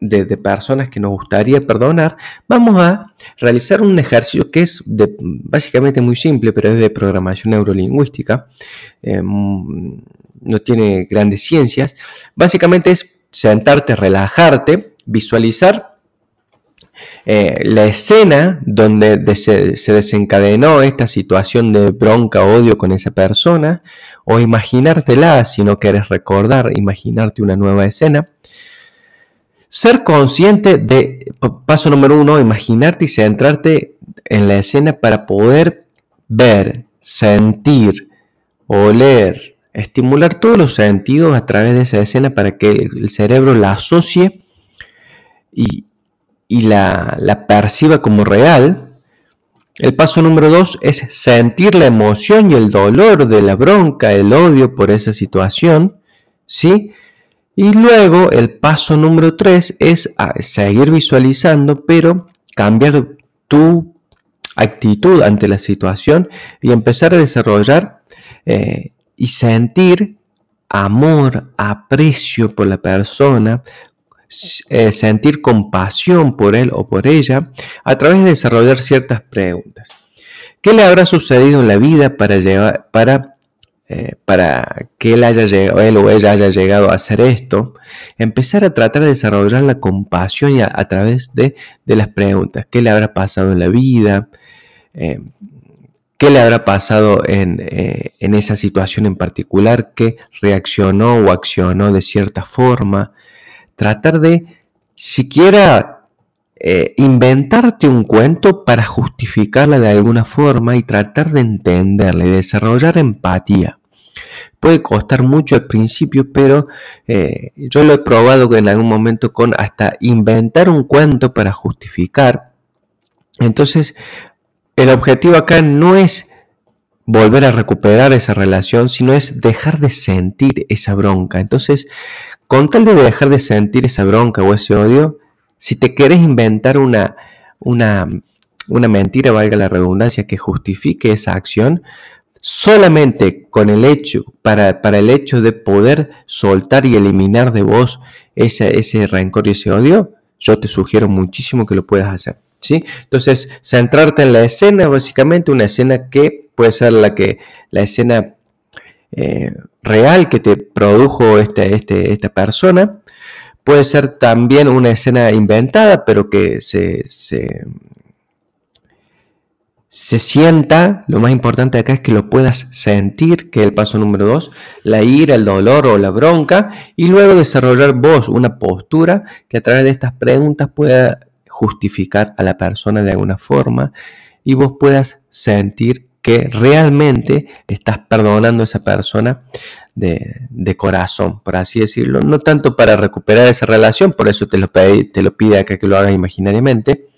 de, personas que nos gustaría perdonar, vamos a realizar un ejercicio que es básicamente muy simple, pero es de programación neurolingüística. Eh, no tiene grandes ciencias. Básicamente es sentarte, relajarte, visualizar eh, la escena donde se, se, desencadenó esta situación de bronca, odio con esa persona, o imaginártela si no quieres recordar, imaginarte una nueva escena. Ser consciente de, paso número uno, imaginarte y centrarte en la escena para poder ver, sentir, oler, estimular todos los sentidos a través de esa escena para que el, cerebro la asocie y, la, la, perciba como real. El paso número dos es sentir la emoción y el dolor de la bronca, el odio por esa situación, ¿sí? Y luego el paso número 3 es ah, seguir visualizando, pero cambiar tu actitud ante la situación y empezar a desarrollar eh, y sentir amor, aprecio por la persona, eh, sentir compasión por él o por ella a través de desarrollar ciertas preguntas. ¿Qué le habrá sucedido en la vida para, llevar, para eh, para que él, haya llegado, él o ella haya llegado a hacer esto, empezar a tratar de desarrollar la compasión a, través de, las preguntas. ¿Qué le habrá pasado en la vida? Eh, ¿Qué le habrá pasado eh, en, esa situación en particular? ¿Qué reaccionó o accionó de cierta forma? Tratar de siquiera inventarte un cuento para justificarla de alguna forma y tratar de entenderla y desarrollar empatía. Puede costar mucho al principio, pero eh, yo lo he probado en algún momento con hasta inventar un cuento para justificar. Entonces, el objetivo acá no es volver a recuperar esa relación, sino es dejar de sentir esa bronca. Entonces, con tal de dejar de sentir esa bronca o ese odio, si te querés inventar una, una, una mentira, valga la redundancia, que justifique esa acción, solamente con el hecho, para, para, el hecho de poder soltar y eliminar de vos ese, ese rencor y ese odio, yo te sugiero muchísimo que lo puedas hacer. ¿sí? Entonces, centrarte en la escena, básicamente una escena que puede ser la que la escena eh, real que te produjo este, este, esta persona, Puede ser también una escena inventada, pero que se, se, sienta. Lo más importante acá es que lo puedas sentir, que es el paso número dos, la ira, el dolor o la bronca, y luego desarrollar vos una postura que a través de estas preguntas pueda justificar a la persona de alguna forma y vos puedas sentir que realmente estás perdonando a esa persona de, corazón, por así decirlo. No tanto para recuperar esa relación, por eso te lo, pide, te lo pide acá que lo hagas imaginariamente,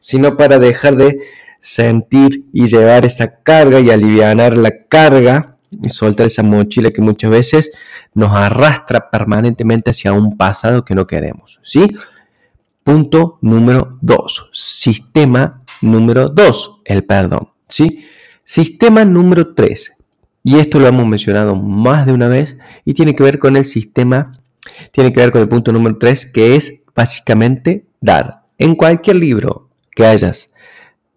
sino para dejar de sentir y llevar esa carga y aliviar la carga y soltar esa mochila que muchas veces nos arrastra permanentemente hacia un pasado que no queremos, ¿sí? punto número 2. Sistema número 2, el perdón. ¿sí? Sistema número 3. Y esto lo hemos mencionado más de una vez y tiene que ver con el sistema, tiene que ver con el punto número 3, que es básicamente dar. En cualquier libro que hayas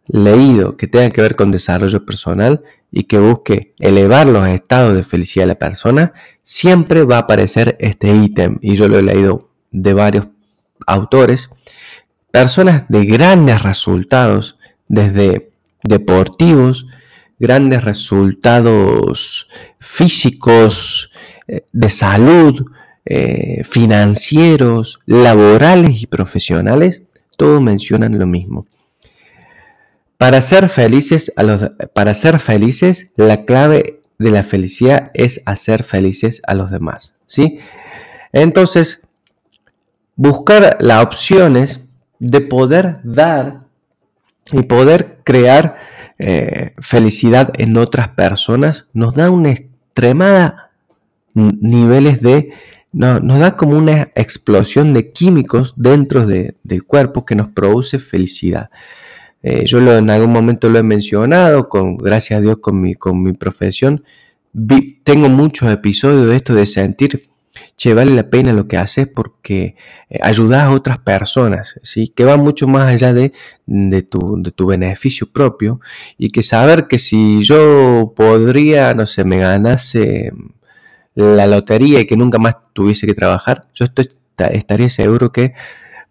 leído que tenga que ver con desarrollo personal y que busque elevar los estados de felicidad de la persona, siempre va a aparecer este ítem. Y yo lo he leído de varios autores. Personas de grandes resultados, desde deportivos, grandes resultados físicos, eh, de salud, eh, financieros, laborales y profesionales, todos mencionan lo mismo. Para ser felices, a los, para ser felices, la clave de la felicidad es hacer felices a los demás, ¿sí? Entonces, buscar las opciones de poder dar y poder crear eh, felicidad en otras personas nos da una extremada niveles de nos da como una explosión de químicos dentro del cuerpo que nos produce felicidad. Eh, yo lo, en algún momento lo he mencionado, con, gracias a Dios con mi, con mi profesión, tengo muchos episodios de esto de sentir, che, vale la pena lo que haces porque eh, ayudas a otras personas, ¿sí? que va mucho más allá de, de, tu, de tu beneficio propio y que saber que si yo podría, no sé, me ganase la lotería y que nunca más tuviese que trabajar, yo estaría seguro que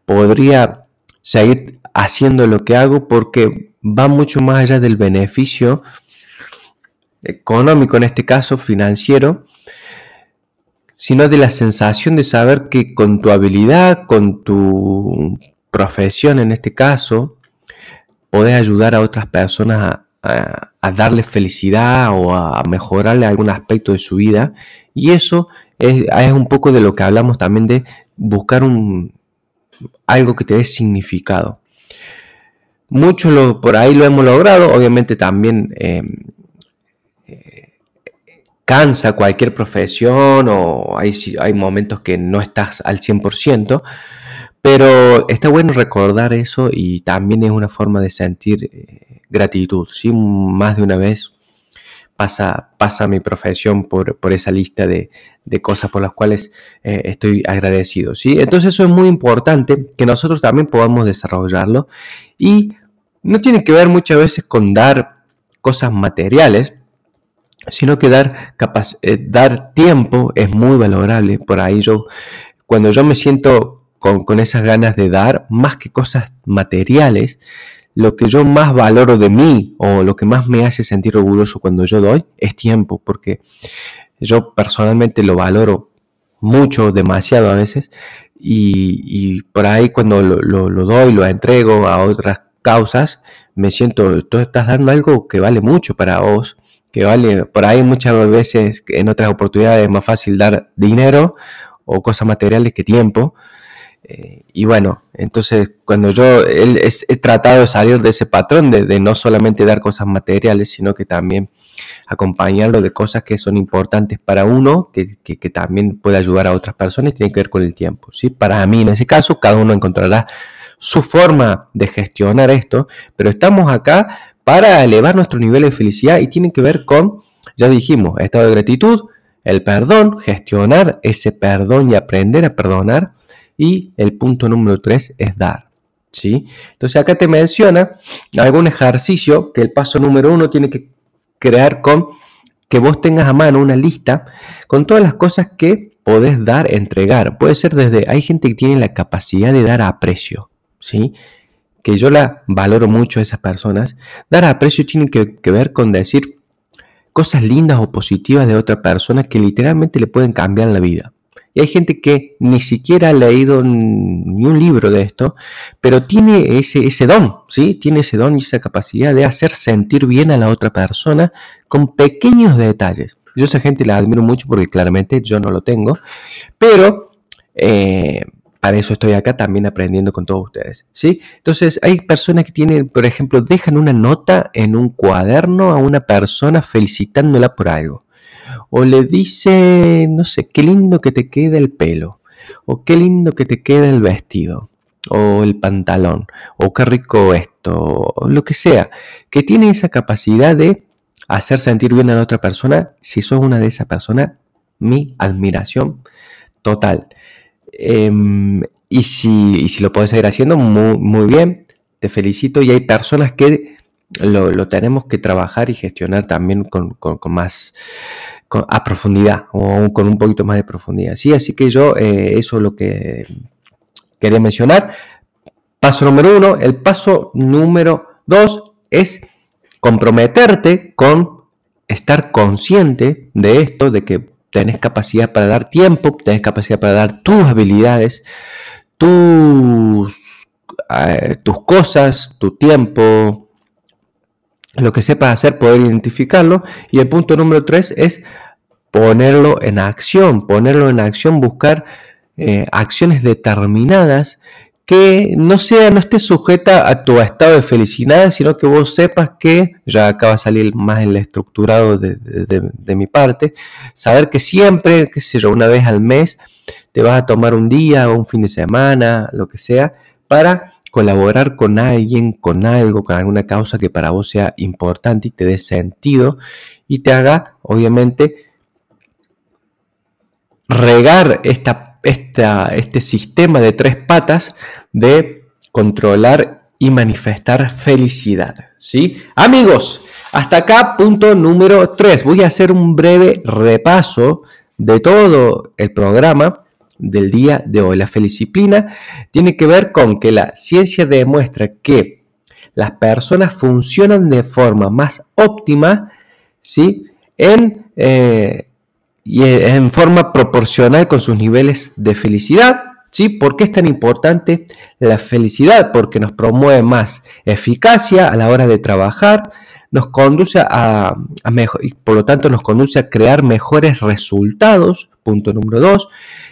podría seguir haciendo lo que hago porque va mucho más allá del beneficio económico, en este caso financiero, sino de la sensación de saber que con tu habilidad, con tu profesión en este caso, podés ayudar a otras personas a, darle felicidad o a mejorarle algún aspecto de su vida. Y eso es, un poco de lo que hablamos también de buscar un, algo que te dé significado. Mucho lo, por ahí lo hemos logrado, obviamente también eh, cansa cualquier profesión o hay, hay momentos que no estás al 100%, pero está bueno recordar eso y también es una forma de sentir eh, gratitud, ¿sí? más de una vez pasa, pasa mi profesión por, esa lista de, cosas por las cuales eh, estoy agradecido. ¿sí? Entonces eso es muy importante que nosotros también podamos desarrollarlo y no tiene que ver muchas veces con dar cosas materiales, sino que dar, eh, dar tiempo es muy valorable. Por ahí yo, cuando yo me siento con, con esas ganas de dar, más que cosas materiales, lo que yo más valoro de mí o lo que más me hace sentir orgulloso cuando yo doy es tiempo, porque yo personalmente lo valoro mucho, demasiado a veces, y, por ahí cuando lo, doy, lo entrego a otras causas, me siento, tú estás dando algo que vale mucho para vos, que vale, por ahí muchas veces en otras oportunidades es más fácil dar dinero o cosas materiales que tiempo, eh, y bueno, entonces cuando yo he tratado de salir de ese patrón de, no solamente dar cosas materiales, sino que también acompañarlo de cosas que son importantes para uno, que, también puede ayudar a otras personas y tiene que ver con el tiempo. ¿sí? Para mí, en ese caso, cada uno encontrará su forma de gestionar esto, pero estamos acá para elevar nuestro nivel de felicidad y tiene que ver con, ya dijimos, estado de gratitud, el perdón, gestionar ese perdón y aprender a perdonar y el punto número 3 es dar. ¿sí? Entonces acá te menciona algún ejercicio que el paso número 1 tiene que crear con que vos tengas a mano una lista con todas las cosas que podés dar, entregar. Puede ser desde, hay gente que tiene la capacidad de dar a precio, ¿sí? Que yo la valoro mucho a esas personas. Dar a precio tiene que, ver con decir cosas lindas o positivas de otra persona que literalmente le pueden cambiar la vida. Y hay gente que ni siquiera ha leído ni un libro de esto, pero tiene ese, ese don, ¿sí? Tiene ese don y esa capacidad de hacer sentir bien a la otra persona con pequeños detalles. Yo esa gente la admiro mucho porque claramente yo no lo tengo, pero eh, para eso estoy acá también aprendiendo con todos ustedes, ¿sí? Entonces hay personas que tienen, por ejemplo, dejan una nota en un cuaderno a una persona felicitándola por algo o le dice, no sé, qué lindo que te queda el pelo, o qué lindo que te queda el vestido, o el pantalón, o qué rico esto, o lo que sea, que tiene esa capacidad de hacer sentir bien a la otra persona, si sos una de esas personas, mi admiración total. Em, y, si, lo puedes seguir haciendo, muy, muy, bien, te felicito. Y hay personas que lo, tenemos que trabajar y gestionar también con, más a profundidad o con un poquito más de profundidad. ¿sí? Así que yo, eh, eso es lo que quería mencionar. Paso número uno. El paso número dos es comprometerte con estar consciente de esto, de que tenés capacidad para dar tiempo, tenés capacidad para dar tus habilidades, tus, eh, tus cosas, tu tiempo, lo que sepas hacer, poder identificarlo. Y el punto número tres es ponerlo en acción, ponerlo en acción, buscar eh, acciones determinadas que no sea, no esté sujeta a tu estado de felicidad, sino que vos sepas que, ya acaba de salir más el estructurado de, mi parte, saber que siempre, qué sé yo, una vez al mes, te vas a tomar un día o un fin de semana, lo que sea, para colaborar con alguien, con algo, con alguna causa que para vos sea importante y te dé sentido y te haga, obviamente, regar esta este sistema de tres patas de controlar y manifestar felicidad. ¿sí? Amigos, hasta acá punto número 3. Voy a hacer un breve repaso de todo el programa del día de hoy. La feliciplina tiene que ver con que la ciencia demuestra que las personas funcionan de forma más óptima ¿sí? en eh, y en forma proporcional con sus niveles de felicidad. ¿Sí? ¿Por qué es tan importante la felicidad? Porque nos promueve más eficacia a la hora de trabajar, nos conduce a, mejor, y por lo tanto nos conduce a crear mejores resultados, punto número dos,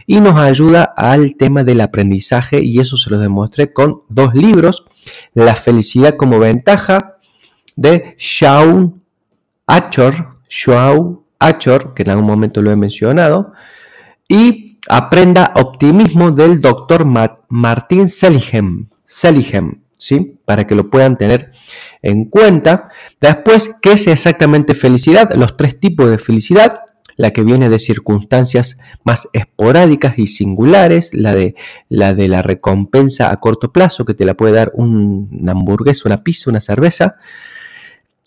y nos ayuda al tema del aprendizaje y eso se lo demostré con dos libros, La felicidad como ventaja de Shaun Achor, Shaun Achor, que en algún momento lo he mencionado, y Aprenda Optimismo del doctor Martín Seligem, Seligem, ¿sí? Para que lo puedan tener en cuenta. Después, ¿qué es exactamente felicidad? Los tres tipos de felicidad. La que viene de circunstancias más esporádicas y singulares, la de la, de la recompensa a corto plazo, que te la puede dar un, una hamburguesa, una pizza, una cerveza,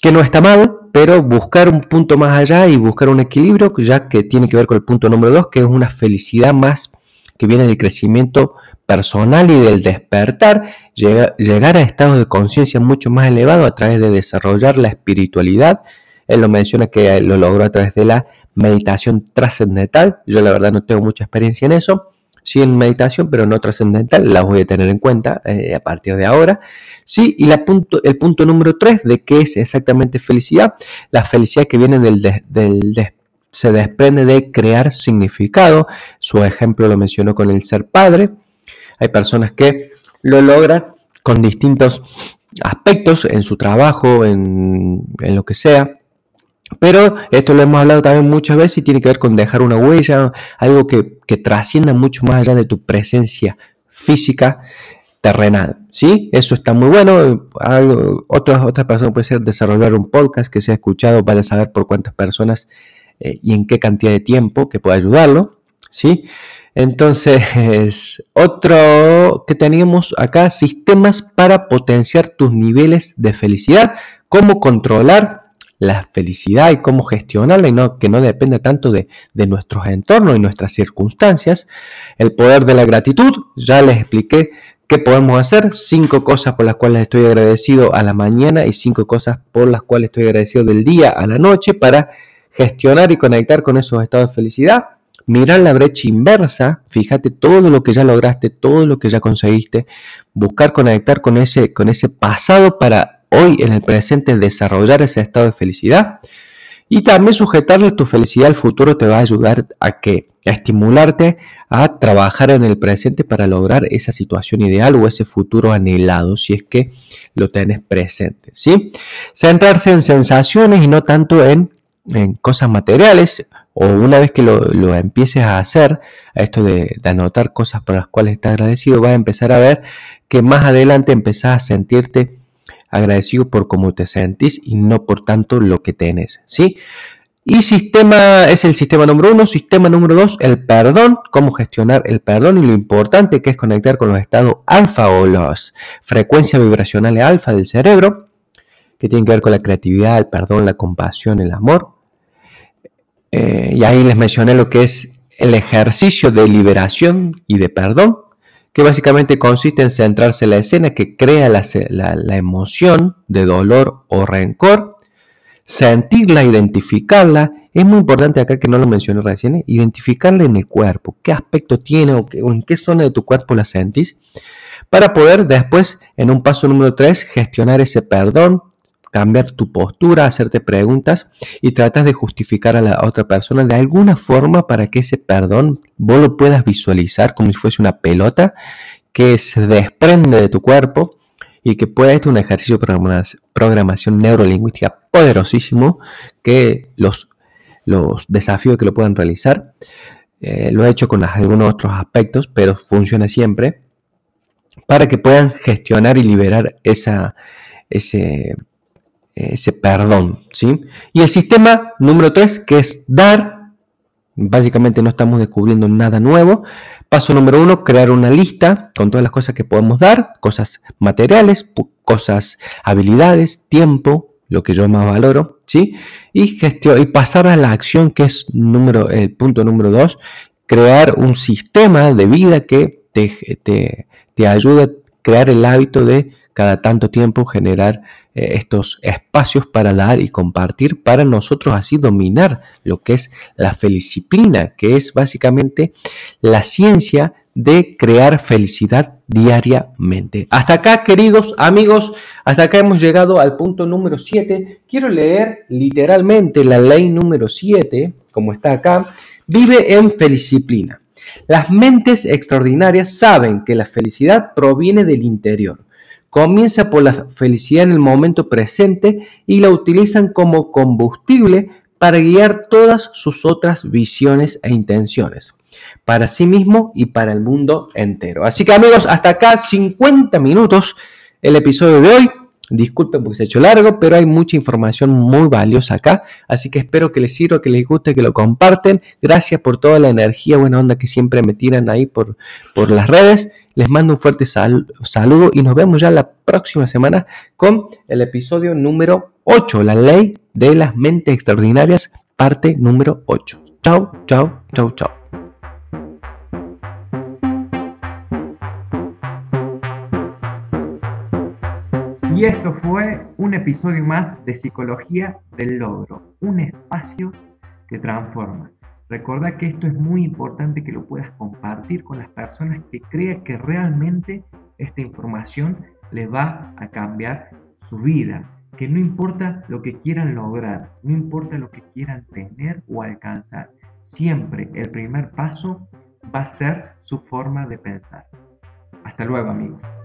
que no está mal, pero buscar un punto más allá y buscar un equilibrio, ya que tiene que ver con el punto número dos, que es una felicidad más que viene del crecimiento personal y del despertar, llegar a estados de conciencia mucho más elevados a través de desarrollar la espiritualidad. Él lo menciona que lo logró a través de la meditación trascendental. Yo la verdad no tengo mucha experiencia en eso sí en meditación, pero no trascendental, las voy a tener en cuenta eh, a partir de ahora. Sí, y el punto número tres de qué es exactamente felicidad, la felicidad que viene del, se desprende de crear significado. Su ejemplo lo mencionó con el ser padre. Hay personas que lo logran con distintos aspectos en su trabajo, en, en lo que sea. Pero esto lo hemos hablado también muchas veces y tiene que ver con dejar una huella, algo que, trascienda mucho más allá de tu presencia física terrenal. ¿sí? Eso está muy bueno. Algo, otras, otras personas puede ser desarrollar un podcast que sea escuchado para saber por cuántas personas eh, y en qué cantidad de tiempo que pueda ayudarlo. ¿sí? Entonces, otro que tenemos acá, sistemas para potenciar tus niveles de felicidad, cómo controlar la felicidad y cómo gestionarla y no, que no depende tanto de, de nuestros entornos y nuestras circunstancias. El poder de la gratitud, ya les expliqué qué podemos hacer, cinco cosas por las cuales estoy agradecido a la mañana y cinco cosas por las cuales estoy agradecido del día a la noche para gestionar y conectar con esos estados de felicidad. Mirar la brecha inversa, fíjate todo lo que ya lograste, todo lo que ya conseguiste, buscar conectar con ese, con ese pasado para hoy en el presente desarrollar ese estado de felicidad y también sujetarle tu felicidad al futuro te va a ayudar a que estimularte a trabajar en el presente para lograr esa situación ideal o ese futuro anhelado si es que lo tenés presente, ¿sí? Centrarse en sensaciones y no tanto en, en cosas materiales o una vez que lo, empieces a hacer, a esto de, de, anotar cosas por las cuales estás agradecido, vas a empezar a ver que más adelante empezás a sentirte agradecido por cómo te sentís y no por tanto lo que tenés, ¿sí? Y sistema es el sistema número uno. Sistema número dos, el perdón. Cómo gestionar el perdón y lo importante que es conectar con los estados alfa o las frecuencias vibracionales alfa del cerebro, que tienen que ver con la creatividad, el perdón, la compasión, el amor. Eh, y ahí les mencioné lo que es el ejercicio de liberación y de perdón, que básicamente consiste en centrarse en la escena que crea la, la emoción de dolor o rencor sentirla, identificarla. Es muy importante acá que no lo mencioné recién, ¿eh? identificarla en el cuerpo, qué aspecto tiene o, en qué zona de tu cuerpo la sentís, para poder después, en un paso número 3, gestionar ese perdón, cambiar tu postura, hacerte preguntas y tratas de justificar a la otra persona de alguna forma para que ese perdón vos lo puedas visualizar como si fuese una pelota que se desprende de tu cuerpo y que puede ser un ejercicio de programación neurolingüística poderosísimo que los, los desafíos que lo puedan realizar. Eh, lo he hecho con algunos otros aspectos, pero funciona siempre para que puedan gestionar y liberar esa, ese, ese perdón. ¿sí? Y el sistema número 3, que es dar, básicamente no estamos descubriendo nada nuevo, Paso número uno, crear una lista con todas las cosas que podemos dar, cosas materiales, cosas, habilidades, tiempo, lo que yo más valoro, ¿sí? Y, y pasar a la acción que es número, el punto número dos, crear un sistema de vida que te, te, te ayude a crear el hábito de cada tanto tiempo generar eh, estos espacios para dar y compartir para nosotros así dominar lo que es la felicipina, que es básicamente la ciencia de crear felicidad diariamente. Hasta acá, queridos amigos, hasta acá hemos llegado al punto número 7. Quiero leer literalmente la ley número 7, como está acá. Vive en felicipina. Las mentes extraordinarias saben que la felicidad proviene del interior Comienza por la felicidad en el momento presente y la utilizan como combustible para guiar todas sus otras visiones e intenciones, para sí mismo y para el mundo entero. Así que amigos, hasta acá 50 minutos el episodio de hoy. Disculpen porque se ha hecho largo, pero hay mucha información muy valiosa acá. Así que espero que les sirva, que les guste, que lo comparten. Gracias por toda la energía, buena onda que siempre me tiran ahí por, por las redes. Les mando un fuerte saludo y nos vemos ya la próxima semana con el episodio número 8, la ley de las mentes extraordinarias, parte número 8. Chao, chao, chao, chao. Y esto fue un episodio más de Psicología del Logro, un espacio que transforma. Recuerda que esto es muy importante que lo puedas compartir con las personas que crean que realmente esta información les va a cambiar su vida. Que no importa lo que quieran lograr, no importa lo que quieran tener o alcanzar, siempre el primer paso va a ser su forma de pensar. Hasta luego amigos.